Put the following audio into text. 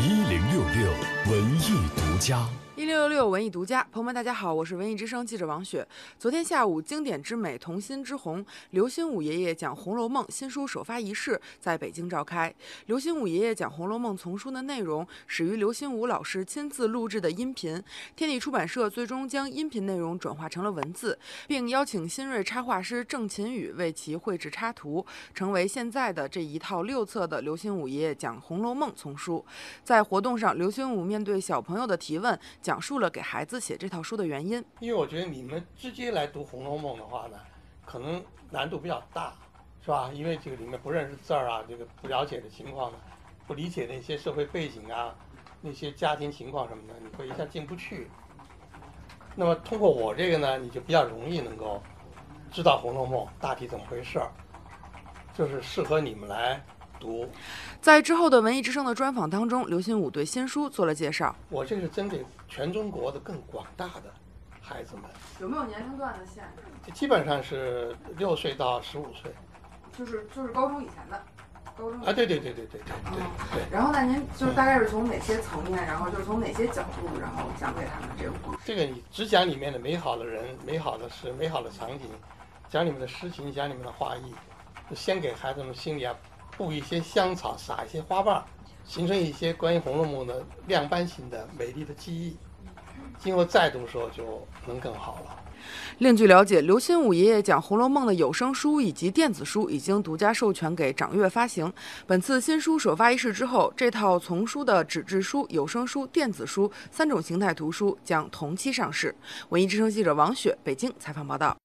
一零六六文艺独家。一六六六文艺独家，朋友们，大家好，我是文艺之声记者王雪。昨天下午，经典之美，童心之红，刘心武爷爷讲《红楼梦》新书首发仪式在北京召开。刘心武爷爷讲《红楼梦》丛书的内容始于刘心武老师亲自录制的音频，天地出版社最终将音频内容转化成了文字，并邀请新锐插画师郑勤宇为其绘制插图，成为现在的这一套六册的刘心武爷爷讲《红楼梦》丛书。在活动上，刘心武面对小朋友的提问，讲讲述了给孩子写这套书的原因。因为我觉得你们直接来读《红楼梦》的话呢，可能难度比较大，是吧？因为这个里面不认识字儿啊，这个不了解的情况呢，不理解那些社会背景啊，那些家庭情况什么的，你会一下进不去。那么通过我这个呢，你就比较容易能够知道《红楼梦》大体怎么回事儿，就是适合你们来读在之后的文艺之声的专访当中，刘心武对新书做了介绍。我这是针对全中国的更广大的孩子们，有没有年龄段的限制？基本上是六岁到十五岁，就是就是高中以前的。高中啊，对对对对对对对。然后呢，您就是大概是从哪些层面，然后就是从哪些角度，然后讲给他们这个故事？这个你只讲里面的美好的人，美好的事，美好的场景，讲里面的诗情，讲里面的画意，就先给孩子们心里啊。布一些香草，撒一些花瓣，形成一些关于《红楼梦》的亮斑型的美丽的记忆。今后再读的时候就能更好了。另据了解，刘心武爷爷讲《红楼梦》的有声书以及电子书已经独家授权给掌阅发行。本次新书首发仪式之后，这套丛书的纸质书、有声书、电子书三种形态图书将同期上市。文艺之声记者王雪北京采访报道。